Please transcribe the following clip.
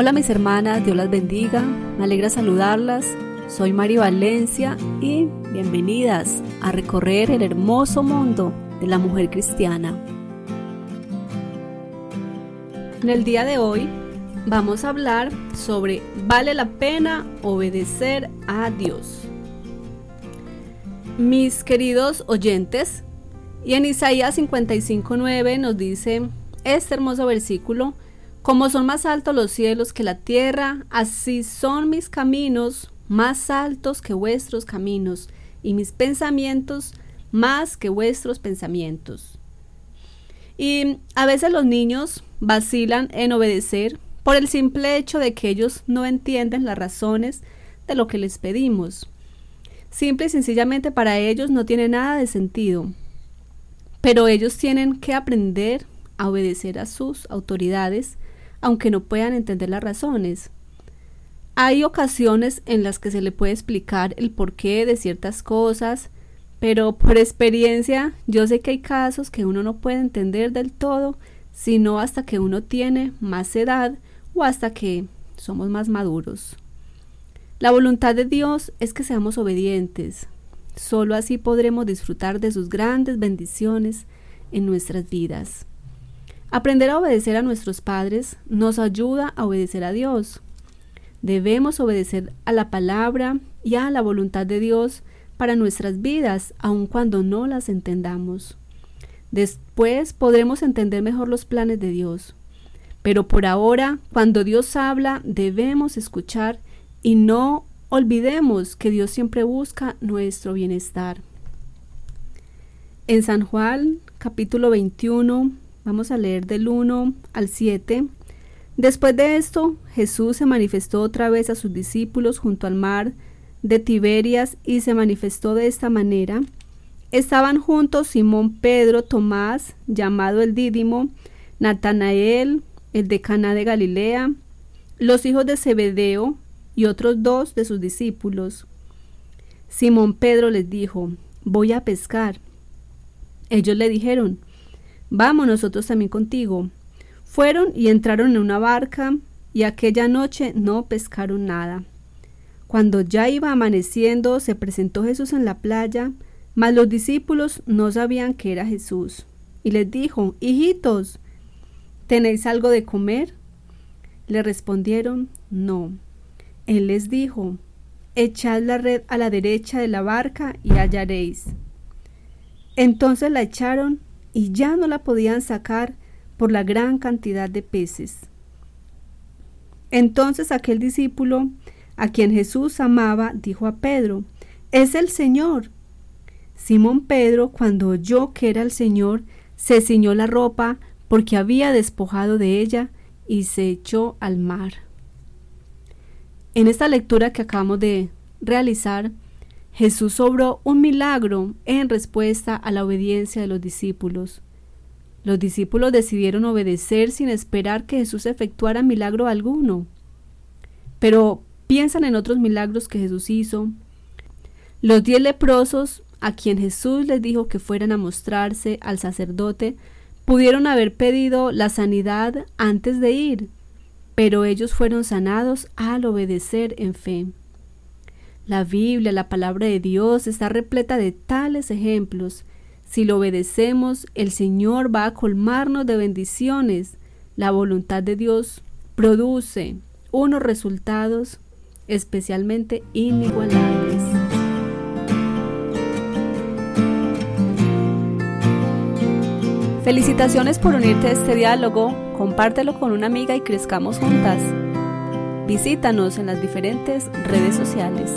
Hola mis hermanas, Dios las bendiga, me alegra saludarlas. Soy Mari Valencia y bienvenidas a recorrer el hermoso mundo de la mujer cristiana. En el día de hoy vamos a hablar sobre ¿vale la pena obedecer a Dios? Mis queridos oyentes, y en Isaías 55.9 nos dice este hermoso versículo, como son más altos los cielos que la tierra, así son mis caminos más altos que vuestros caminos, y mis pensamientos más que vuestros pensamientos. Y a veces los niños vacilan en obedecer por el simple hecho de que ellos no entienden las razones de lo que les pedimos. Simple y sencillamente para ellos no tiene nada de sentido. Pero ellos tienen que aprender a obedecer a sus autoridades aunque no puedan entender las razones. Hay ocasiones en las que se le puede explicar el porqué de ciertas cosas, pero por experiencia yo sé que hay casos que uno no puede entender del todo, sino hasta que uno tiene más edad o hasta que somos más maduros. La voluntad de Dios es que seamos obedientes. Solo así podremos disfrutar de sus grandes bendiciones en nuestras vidas. Aprender a obedecer a nuestros padres nos ayuda a obedecer a Dios. Debemos obedecer a la palabra y a la voluntad de Dios para nuestras vidas, aun cuando no las entendamos. Después podremos entender mejor los planes de Dios. Pero por ahora, cuando Dios habla, debemos escuchar y no olvidemos que Dios siempre busca nuestro bienestar. En San Juan capítulo 21, Vamos a leer del 1 al 7. Después de esto, Jesús se manifestó otra vez a sus discípulos junto al mar de Tiberias y se manifestó de esta manera. Estaban juntos Simón Pedro, Tomás, llamado el Dídimo, Natanael, el de Caná de Galilea, los hijos de Zebedeo y otros dos de sus discípulos. Simón Pedro les dijo, voy a pescar. Ellos le dijeron, Vamos nosotros también contigo. Fueron y entraron en una barca y aquella noche no pescaron nada. Cuando ya iba amaneciendo, se presentó Jesús en la playa, mas los discípulos no sabían que era Jesús. Y les dijo, Hijitos, ¿tenéis algo de comer? Le respondieron, No. Él les dijo, Echad la red a la derecha de la barca y hallaréis. Entonces la echaron y ya no la podían sacar por la gran cantidad de peces. Entonces aquel discípulo, a quien Jesús amaba, dijo a Pedro, Es el Señor. Simón Pedro, cuando oyó que era el Señor, se ciñó la ropa porque había despojado de ella y se echó al mar. En esta lectura que acabamos de realizar, Jesús obró un milagro en respuesta a la obediencia de los discípulos. Los discípulos decidieron obedecer sin esperar que Jesús efectuara milagro alguno. Pero piensan en otros milagros que Jesús hizo. Los diez leprosos, a quien Jesús les dijo que fueran a mostrarse al sacerdote, pudieron haber pedido la sanidad antes de ir, pero ellos fueron sanados al obedecer en fe. La Biblia, la palabra de Dios, está repleta de tales ejemplos. Si lo obedecemos, el Señor va a colmarnos de bendiciones. La voluntad de Dios produce unos resultados especialmente inigualables. Felicitaciones por unirte a este diálogo, compártelo con una amiga y crezcamos juntas. Visítanos en las diferentes redes sociales.